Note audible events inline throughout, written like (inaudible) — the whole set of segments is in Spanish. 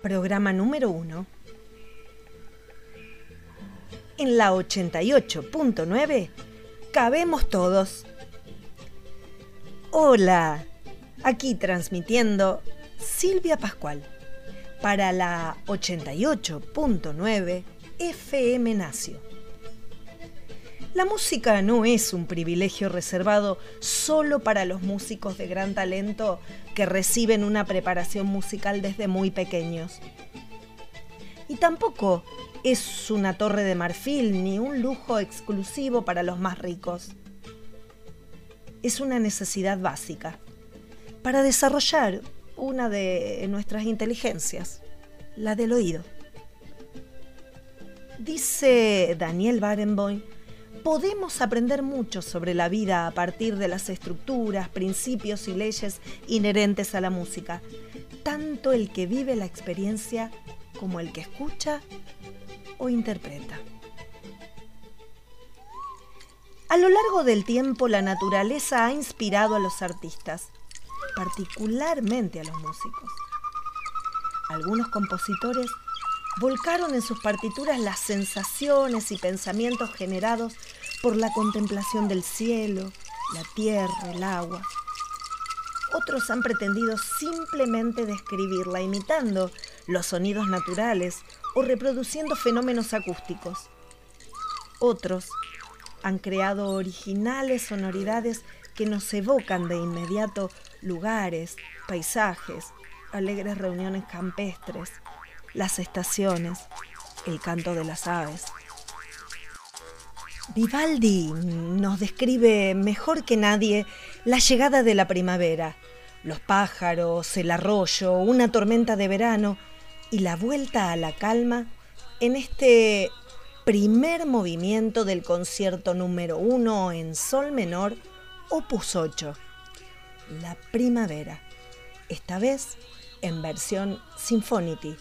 programa número 1. En la 88.9 cabemos todos. Hola, aquí transmitiendo Silvia Pascual para la 88.9 FM Nacio. La música no es un privilegio reservado solo para los músicos de gran talento que reciben una preparación musical desde muy pequeños. Y tampoco es una torre de marfil ni un lujo exclusivo para los más ricos. Es una necesidad básica para desarrollar una de nuestras inteligencias, la del oído. Dice Daniel Barenboim podemos aprender mucho sobre la vida a partir de las estructuras, principios y leyes inherentes a la música, tanto el que vive la experiencia como el que escucha o interpreta. A lo largo del tiempo la naturaleza ha inspirado a los artistas, particularmente a los músicos. Algunos compositores volcaron en sus partituras las sensaciones y pensamientos generados por la contemplación del cielo, la tierra, el agua. Otros han pretendido simplemente describirla imitando los sonidos naturales o reproduciendo fenómenos acústicos. Otros han creado originales sonoridades que nos evocan de inmediato lugares, paisajes, alegres reuniones campestres, las estaciones, el canto de las aves. Vivaldi nos describe mejor que nadie la llegada de la primavera, los pájaros, el arroyo, una tormenta de verano y la vuelta a la calma en este primer movimiento del concierto número uno en sol menor, opus 8, la primavera, esta vez en versión Symphonity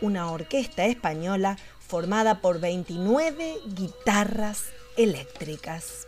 una orquesta española formada por 29 guitarras eléctricas.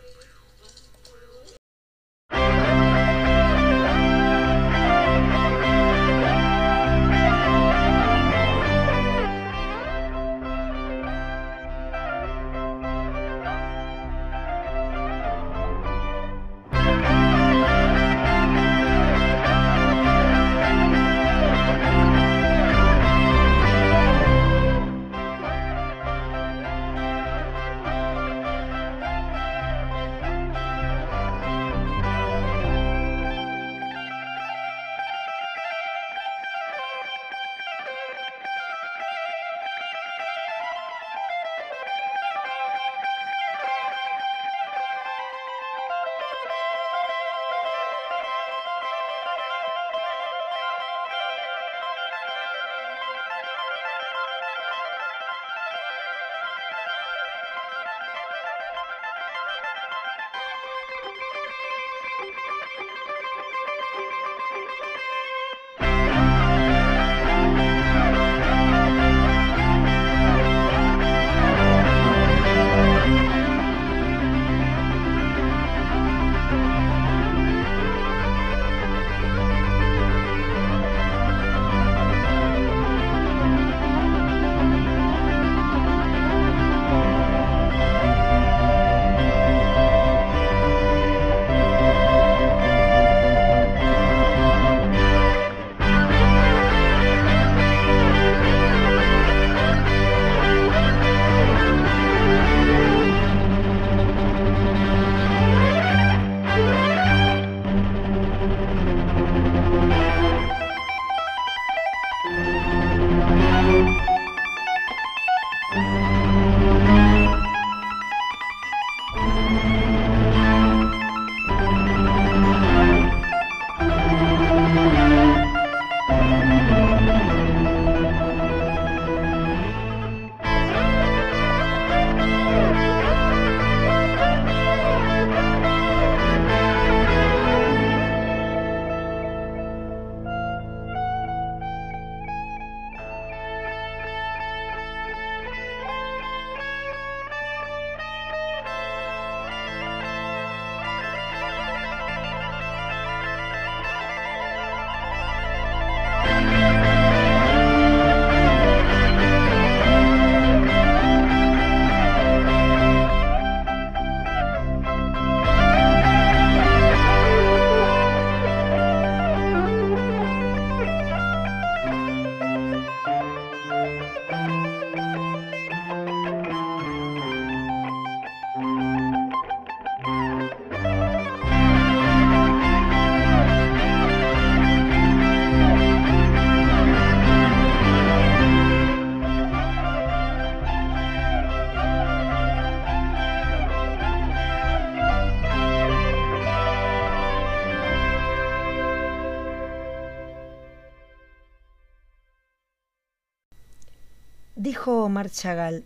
Chagall,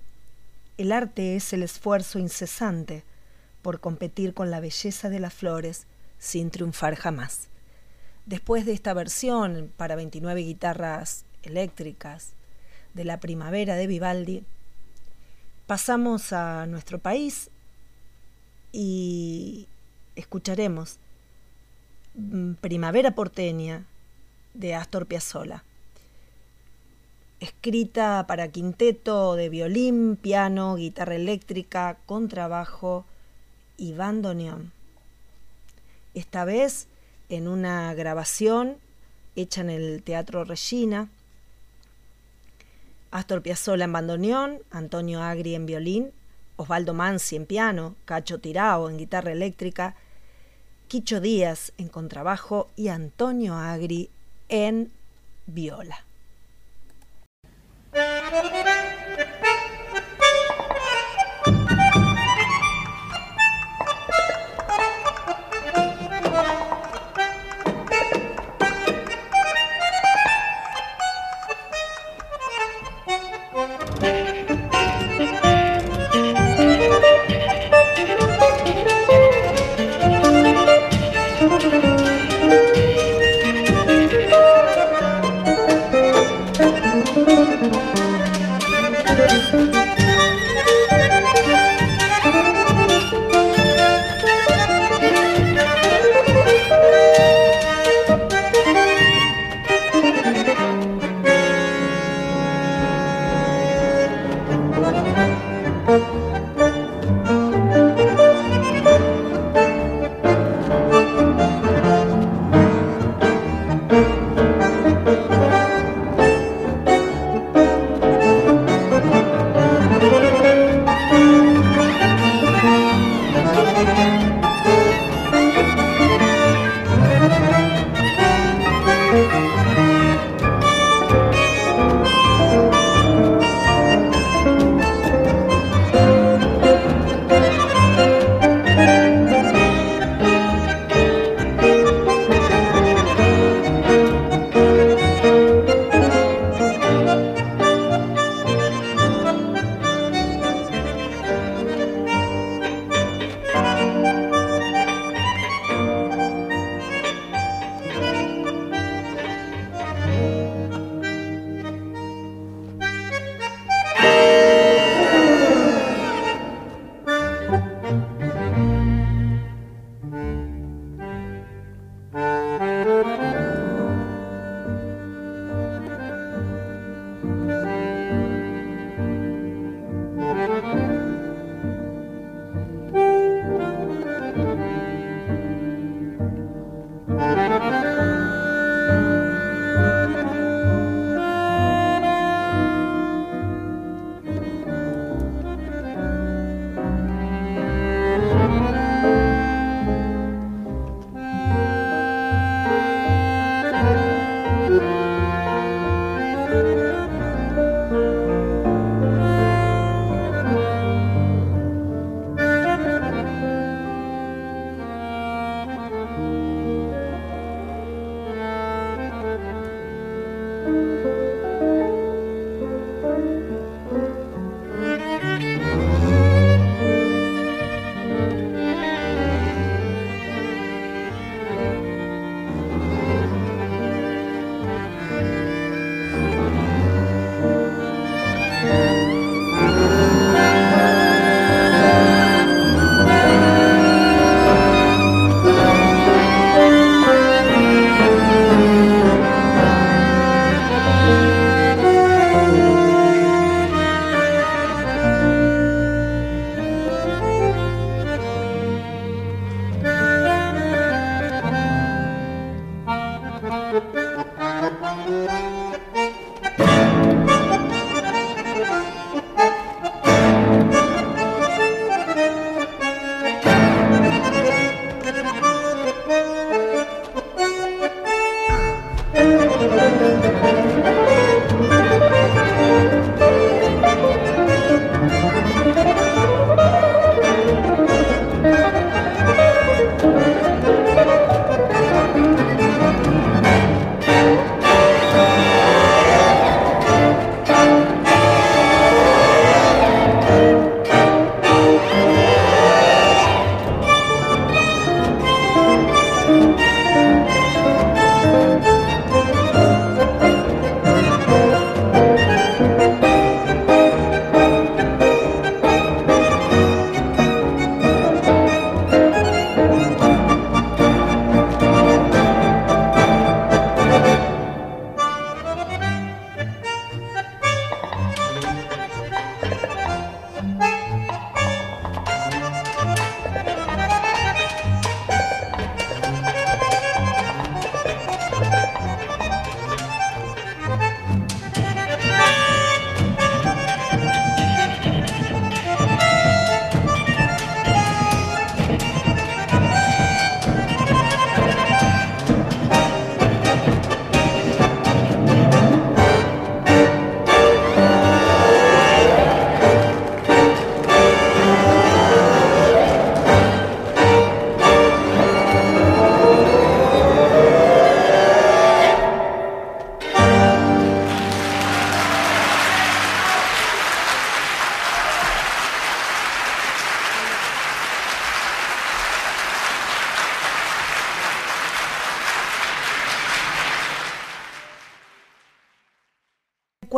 el arte es el esfuerzo incesante por competir con la belleza de las flores sin triunfar jamás. Después de esta versión para 29 guitarras eléctricas de la primavera de Vivaldi, pasamos a nuestro país y escucharemos mm, Primavera porteña de Astor Piazzolla escrita para quinteto de violín, piano, guitarra eléctrica, contrabajo y bandoneón. Esta vez en una grabación hecha en el Teatro Regina. Astor Piazzolla en bandoneón, Antonio Agri en violín, Osvaldo Mansi en piano, Cacho Tirao en guitarra eléctrica, Quicho Díaz en contrabajo y Antonio Agri en viola.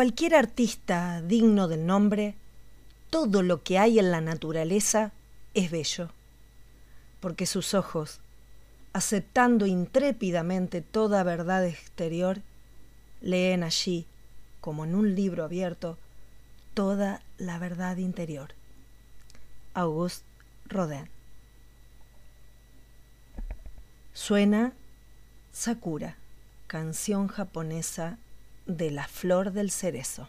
Cualquier artista digno del nombre, todo lo que hay en la naturaleza es bello, porque sus ojos, aceptando intrépidamente toda verdad exterior, leen allí, como en un libro abierto, toda la verdad interior. Auguste Rodin. Suena Sakura, canción japonesa de la flor del cerezo.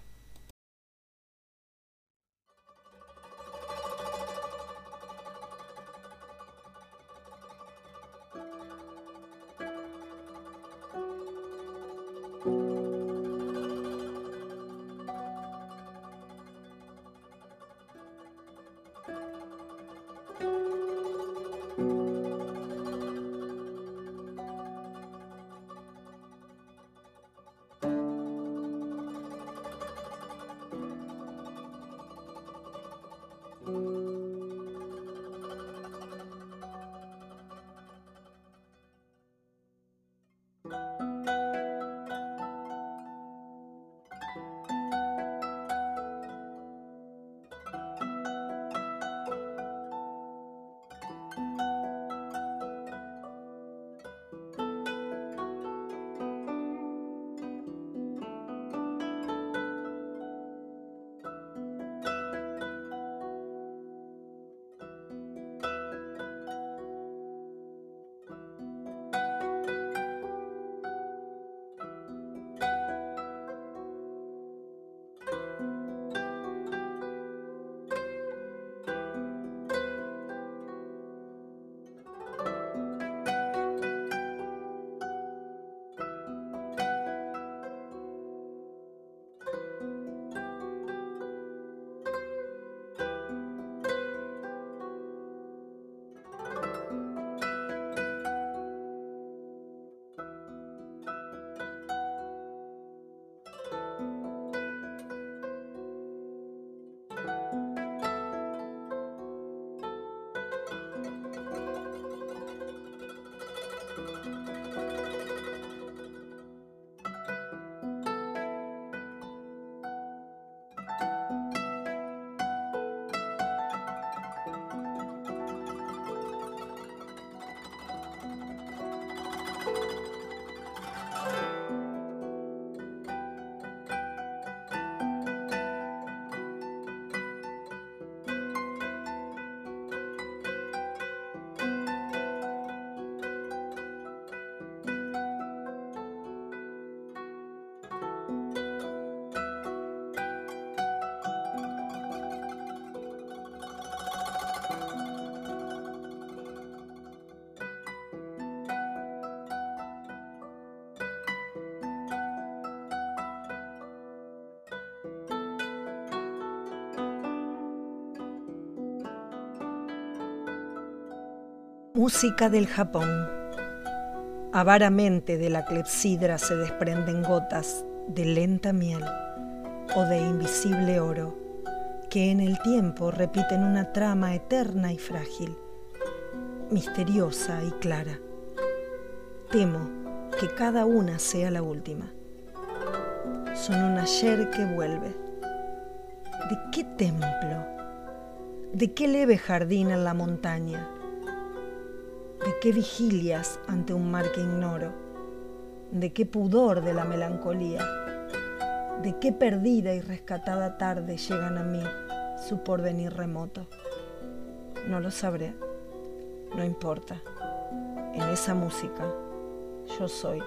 Música del Japón. Avaramente de la clepsidra se desprenden gotas de lenta miel o de invisible oro que en el tiempo repiten una trama eterna y frágil, misteriosa y clara. Temo que cada una sea la última. Son un ayer que vuelve. ¿De qué templo? ¿De qué leve jardín en la montaña? ¿De qué vigilias ante un mar que ignoro? ¿De qué pudor de la melancolía? ¿De qué perdida y rescatada tarde llegan a mí su porvenir remoto? No lo sabré, no importa. En esa música yo soy,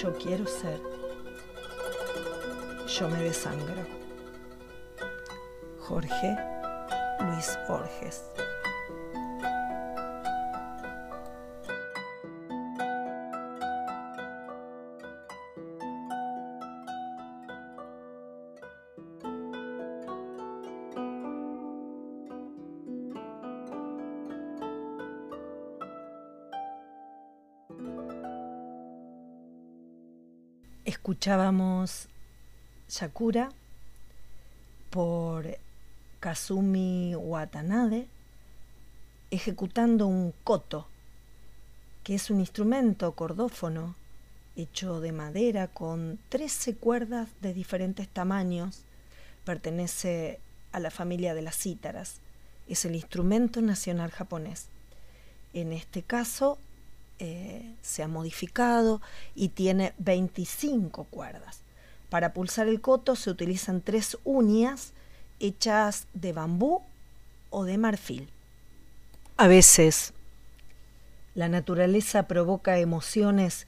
yo quiero ser, yo me desangro. Jorge Luis Borges Escuchábamos Sakura por Kazumi Watanabe ejecutando un koto, que es un instrumento cordófono hecho de madera con 13 cuerdas de diferentes tamaños. Pertenece a la familia de las cítaras. Es el instrumento nacional japonés. En este caso eh, se ha modificado y tiene 25 cuerdas. Para pulsar el coto se utilizan tres uñas hechas de bambú o de marfil. A veces la naturaleza provoca emociones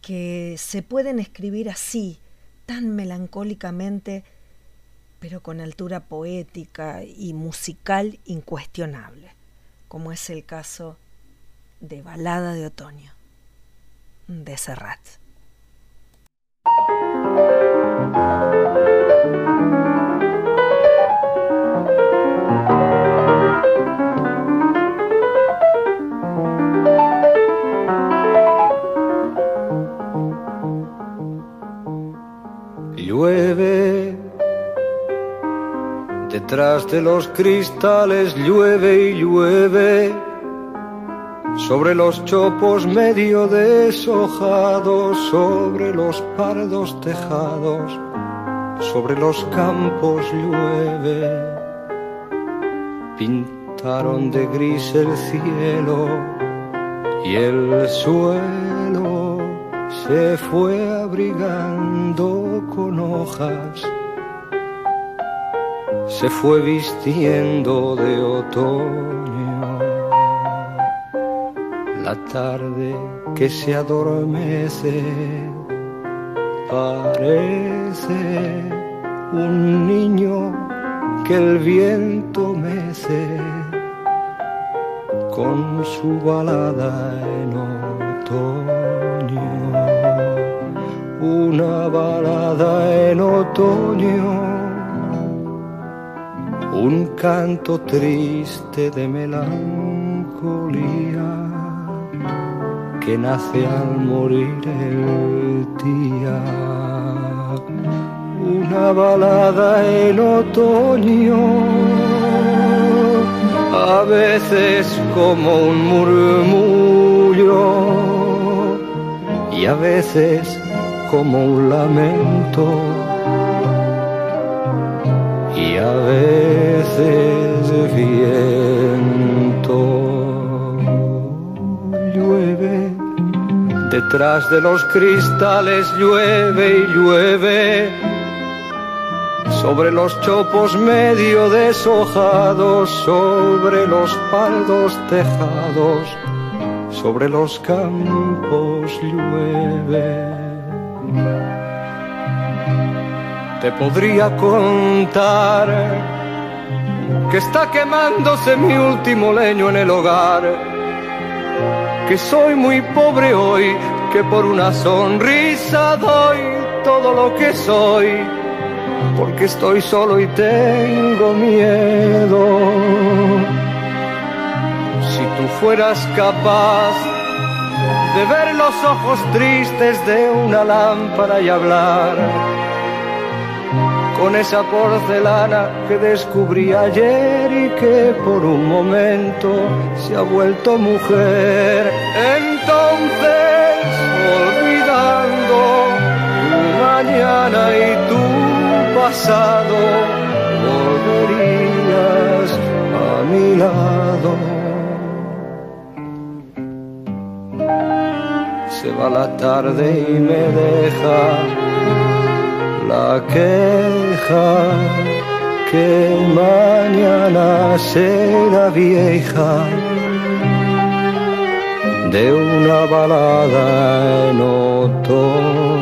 que se pueden escribir así, tan melancólicamente, pero con altura poética y musical incuestionable, como es el caso de Balada de Otoño, de Serrat. Llueve, detrás de los cristales llueve y llueve, sobre los chopos medio deshojados, sobre los pardos tejados, sobre los campos llueve. Pintaron de gris el cielo y el suelo se fue abrigando con hojas, se fue vistiendo de otoño. La tarde que se adormece. Parece un niño que el viento mece con su balada en otoño. Una balada en otoño, un canto triste de melancolía que nace al morir el día. Una balada en otoño, a veces como un murmullo y a veces como un lamento y a veces viento. Detrás de los cristales, llueve y llueve sobre los chopos medio deshojados, sobre los paldos tejados, sobre los campos llueve. Te podría contar que está quemándose mi último leño en el hogar, que soy muy pobre hoy, que por una sonrisa doy todo lo que soy porque estoy solo y tengo miedo. Si tú fueras capaz de ver los ojos tristes de una lámpara y hablar con esa porcelana que descubrí ayer y que por un momento se ha vuelto mujer, entonces olvidando tu mañana y tu pasado, volverías a mi lado. Se va la tarde y me deja la queja que mañana será vieja de una balada en otoño.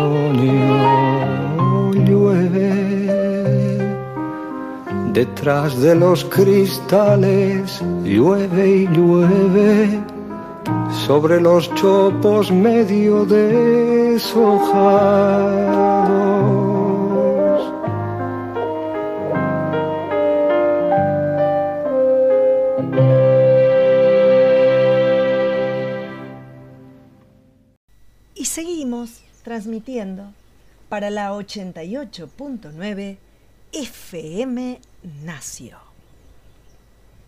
Llueve detrás de los cristales llueve y llueve sobre los chopos medio deshojados transmitiendo para la 88.9 FM Nacio.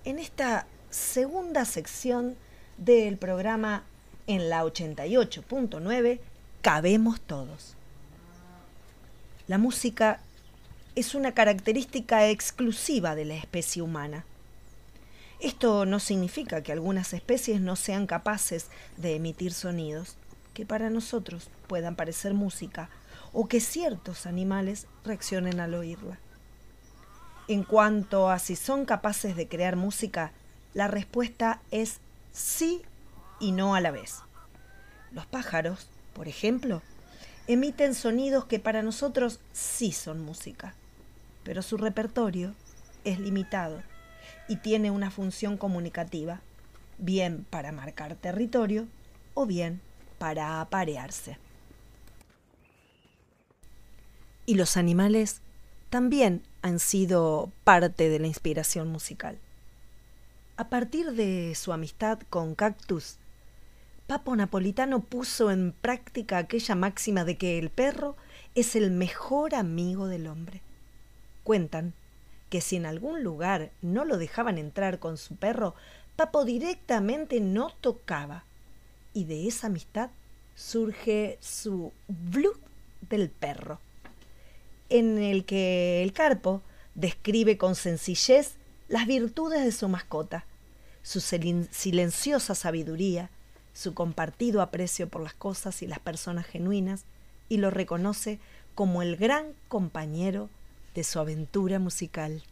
En esta segunda sección del programa en la 88.9 cabemos todos. La música es una característica exclusiva de la especie humana. Esto no significa que algunas especies no sean capaces de emitir sonidos que para nosotros puedan parecer música o que ciertos animales reaccionen al oírla. En cuanto a si son capaces de crear música, la respuesta es sí y no a la vez. Los pájaros, por ejemplo, emiten sonidos que para nosotros sí son música, pero su repertorio es limitado y tiene una función comunicativa, bien para marcar territorio o bien para aparearse. Y los animales también han sido parte de la inspiración musical. A partir de su amistad con Cactus, Papo Napolitano puso en práctica aquella máxima de que el perro es el mejor amigo del hombre. Cuentan que si en algún lugar no lo dejaban entrar con su perro, Papo directamente no tocaba. Y de esa amistad surge su Blood del perro, en el que el carpo describe con sencillez las virtudes de su mascota, su silenciosa sabiduría, su compartido aprecio por las cosas y las personas genuinas, y lo reconoce como el gran compañero de su aventura musical.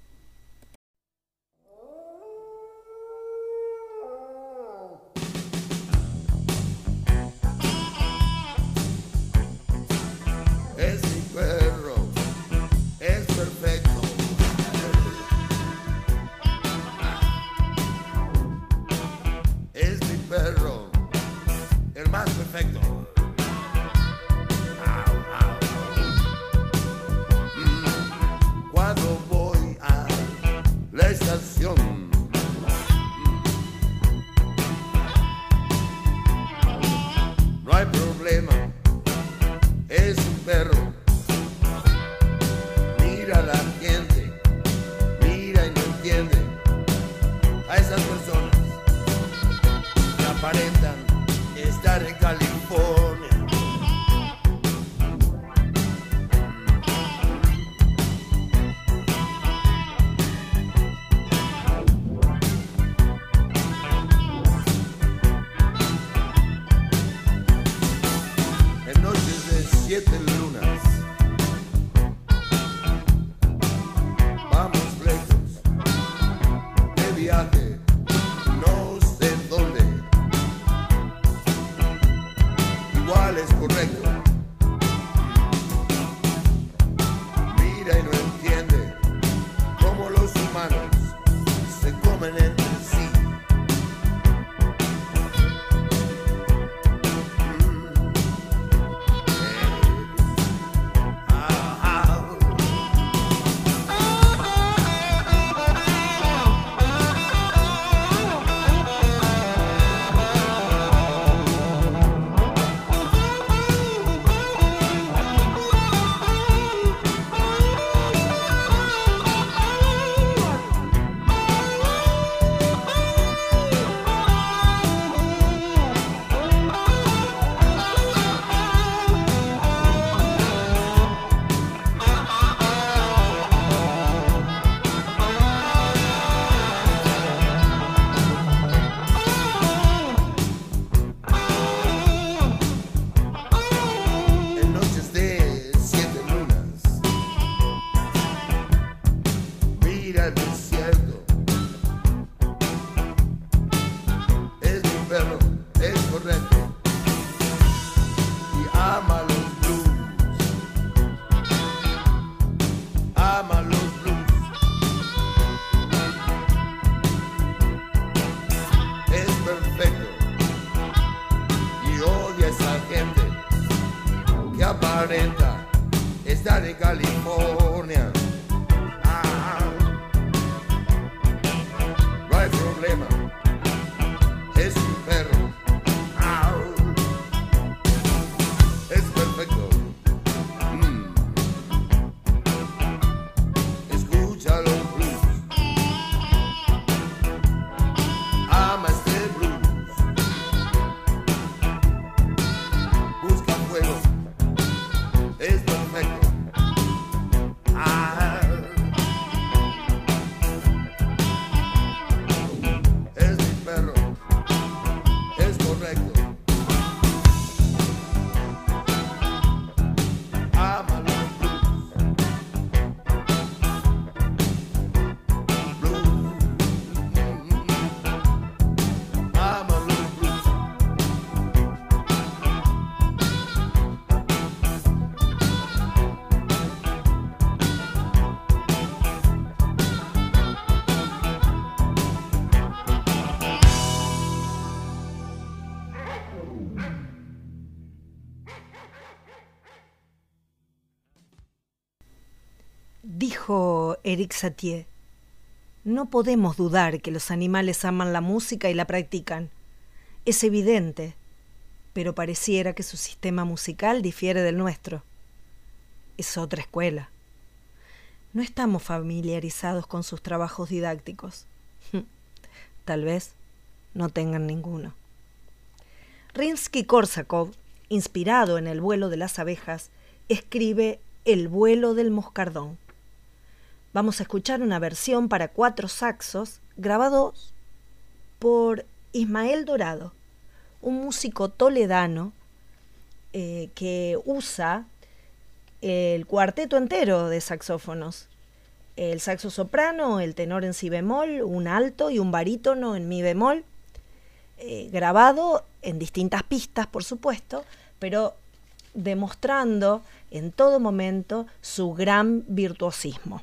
Eric Satie, no podemos dudar que los animales aman la música y la practican. Es evidente, pero pareciera que su sistema musical difiere del nuestro. Es otra escuela. No estamos familiarizados con sus trabajos didácticos. (laughs) Tal vez no tengan ninguno. Rimsky-Korsakov, inspirado en el vuelo de las abejas, escribe El vuelo del moscardón. Vamos a escuchar una versión para cuatro saxos grabados por Ismael Dorado, un músico toledano eh, que usa el cuarteto entero de saxófonos. El saxo soprano, el tenor en si bemol, un alto y un barítono en mi bemol, eh, grabado en distintas pistas, por supuesto, pero demostrando en todo momento su gran virtuosismo.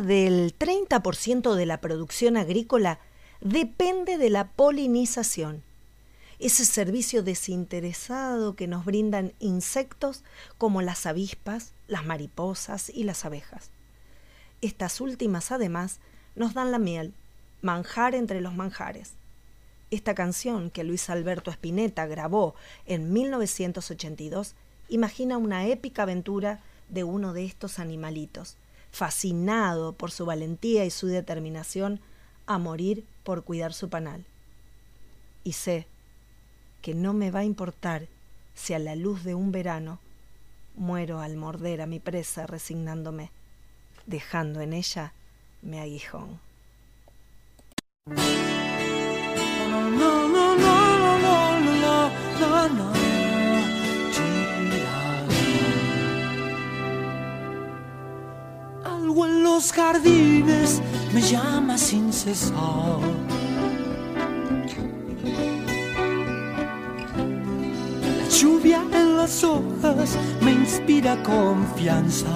Del 30% de la producción agrícola depende de la polinización, ese servicio desinteresado que nos brindan insectos como las avispas, las mariposas y las abejas. Estas últimas además nos dan la miel, manjar entre los manjares. Esta canción que Luis Alberto Spinetta grabó en 1982 imagina una épica aventura de uno de estos animalitos, fascinado por su valentía y su determinación a morir por cuidar su panal. Y sé que no me va a importar si a la luz de un verano muero al morder a mi presa resignándome, dejando en ella mi aguijón. En los jardines me llama sin cesar. La lluvia en las hojas me inspira confianza.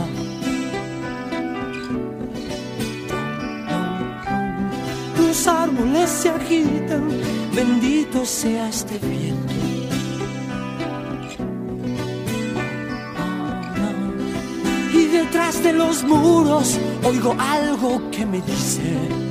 Los árboles se agitan, bendito sea este viento detrás de los muros oigo algo que me dice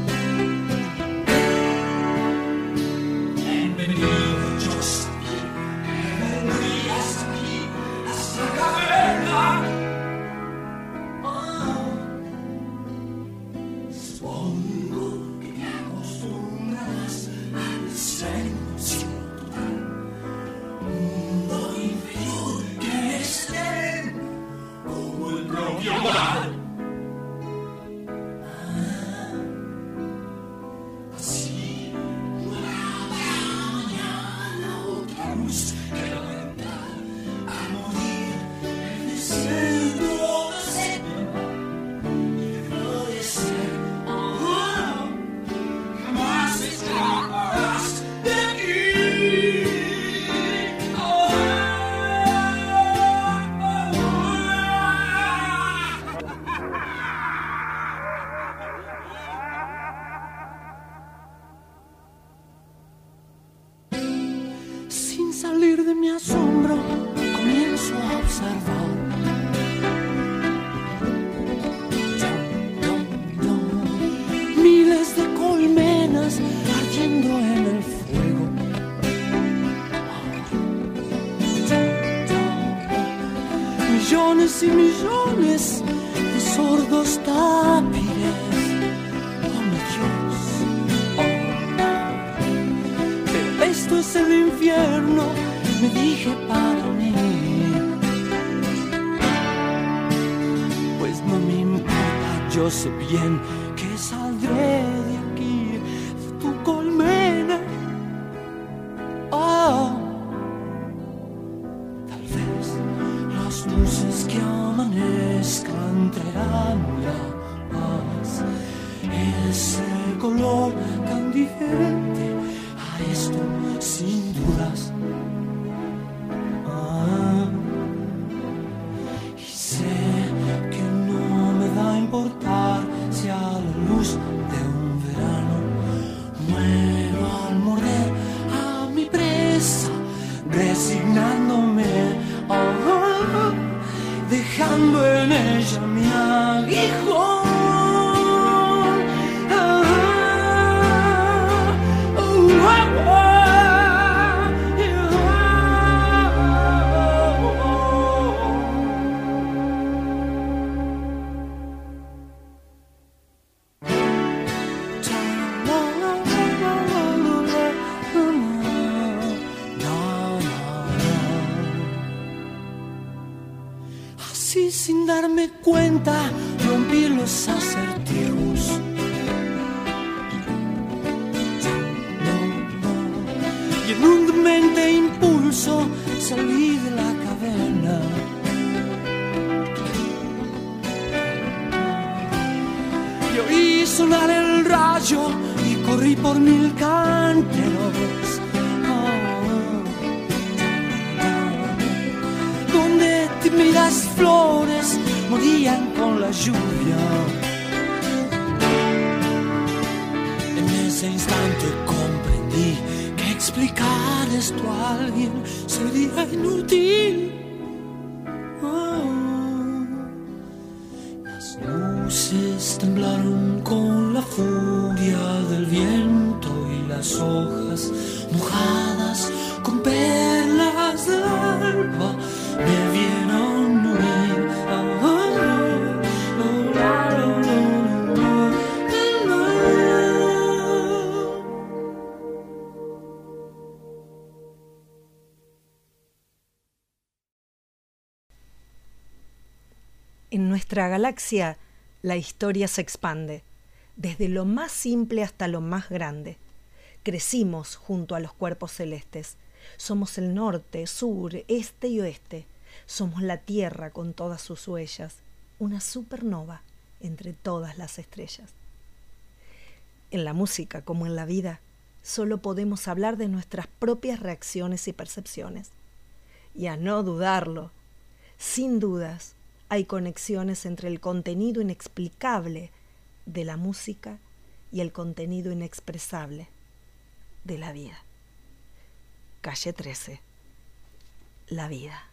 tápices. Oh mi Dios. Oh. Pero esto es el infierno, me dije para mí. Pues no me importa, yo sé bien Y en un demente impulso salí de la caverna. Y oí sonar el rayo y corrí por mil canteros. Oh. Donde tímidas flores morían con la lluvia. En ese instante explicar esto a alguien sería inútil. Oh. Las luces temblaron con la furia del viento y las hojas galaxia, la historia se expande, desde lo más simple hasta lo más grande. Crecimos junto a los cuerpos celestes. Somos el norte, sur, este y oeste. Somos la Tierra con todas sus huellas, una supernova entre todas las estrellas. En la música, como en la vida, solo podemos hablar de nuestras propias reacciones y percepciones. Y a no dudarlo, sin dudas, hay conexiones entre el contenido inexplicable de la música y el contenido inexpresable de la vida. Calle 13. La vida.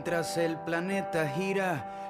Mientras el planeta gira,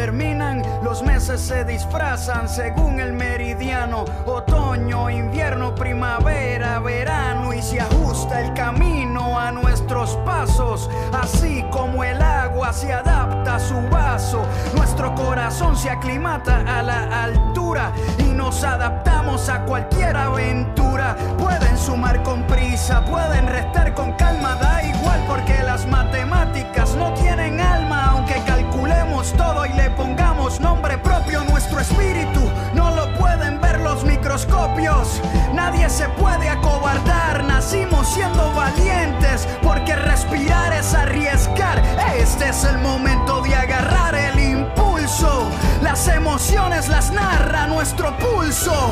los meses se disfrazan según el meridiano, otoño, invierno, primavera, verano y se ajusta el camino a nuestros pasos, así como el agua se adapta a su vaso, nuestro corazón se aclimata a la altura y nos adaptamos a cualquier aventura, pueden sumar con prisa, pueden restar con calma, da igual porque las matemáticas no todo y le pongamos nombre propio, nuestro espíritu no lo pueden ver los microscopios. Nadie se puede acobardar, nacimos siendo valientes, porque respirar es arriesgar. Este es el momento de agarrar el impulso, las emociones las narra nuestro pulso.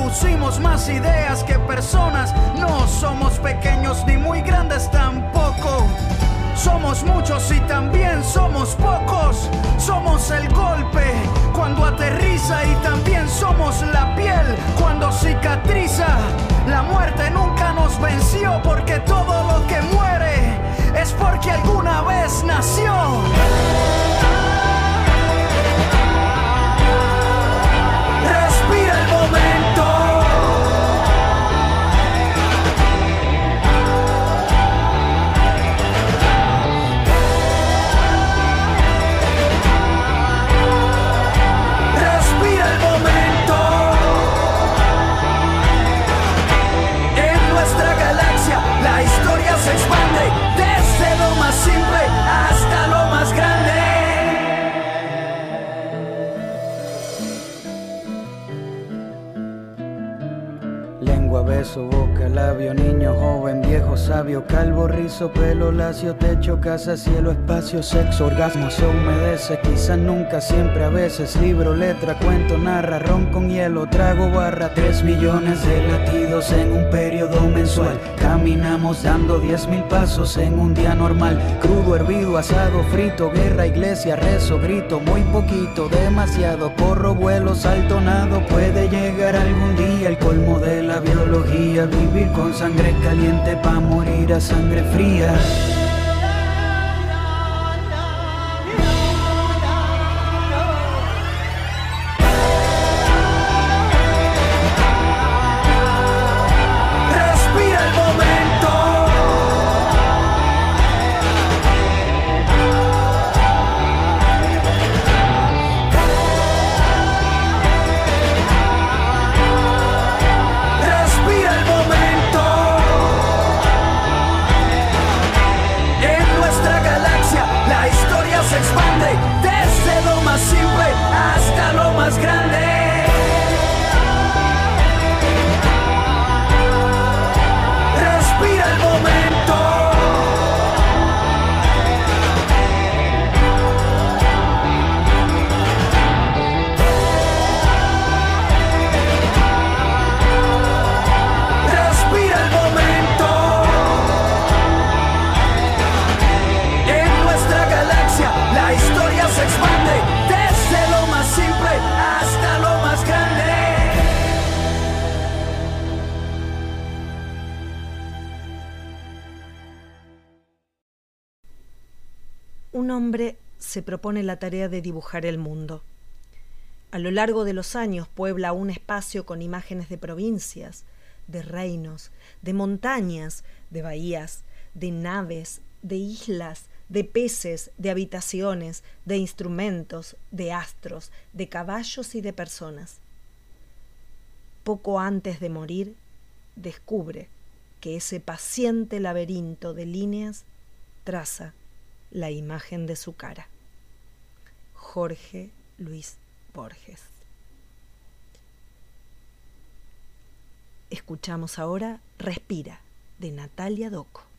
reproducimos más ideas que personas. No somos pequeños ni muy grandes tampoco. Somos muchos y también somos pocos. Somos el golpe cuando aterriza y también somos la piel cuando cicatriza. La muerte nunca nos venció porque todo sabio, calvo, rizo, pelo, lacio, techo, casa, cielo, espacio, sexo, orgasmo, se humedece, quizás nunca, siempre, a veces, libro, letra, cuento, narra, ron con hielo, trago, barra, tres millones de latidos en un periodo mensual, caminamos dando diez mil pasos en un día normal, crudo, hervido, asado, frito, guerra, iglesia, rezo, grito, muy poquito, demasiado, corro, vuelo, salto, nado, puede llegar algún día el colmo de la biología, vivir con sangre caliente pa' morir a sangre fría. El mundo. A lo largo de los años puebla un espacio con imágenes de provincias, de reinos, de montañas, de bahías, de naves, de islas, de peces, de habitaciones, de instrumentos, de astros, de caballos y de personas. Poco antes de morir, descubre que ese paciente laberinto de líneas traza la imagen de su cara. Jorge Luis Borges. Escuchamos ahora Respira, de Natalia Doco.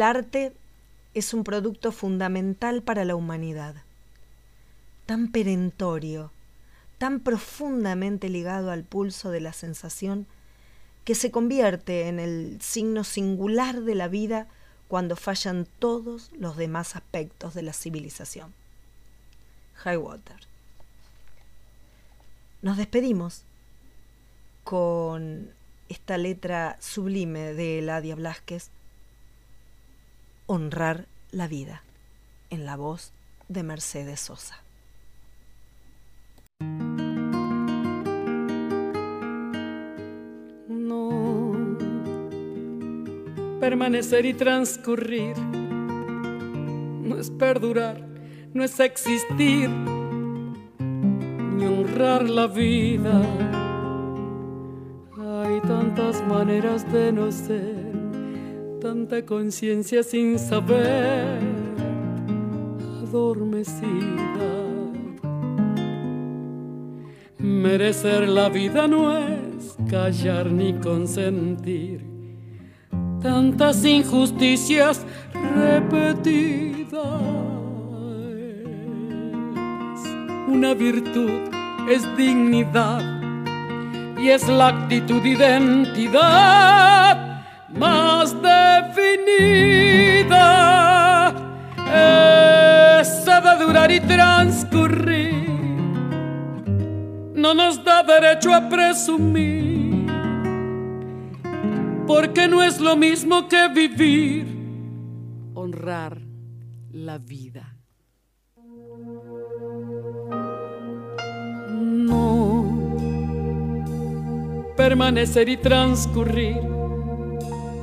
El arte es un producto fundamental para la humanidad, tan perentorio, tan profundamente ligado al pulso de la sensación, que se convierte en el signo singular de la vida cuando fallan todos los demás aspectos de la civilización. Highwater. Nos despedimos con esta letra sublime de Eladia Blasquez honrar la vida, en la voz de Mercedes Sosa. No, permanecer y transcurrir no es perdurar, no es existir, ni honrar la vida. Hay tantas maneras de no ser tanta conciencia sin saber, adormecida. Merecer la vida no es callar ni consentir tantas injusticias repetidas. Una virtud es dignidad y es la actitud identidad más definida. Esa de durar y transcurrir no nos da derecho a presumir, porque no es lo mismo que vivir, honrar la vida. No, permanecer y transcurrir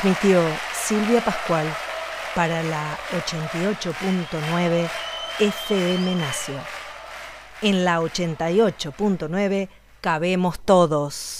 Transmitió Silvia Pascual para la 88.9 FM Nacio. En la 88.9 cabemos todos.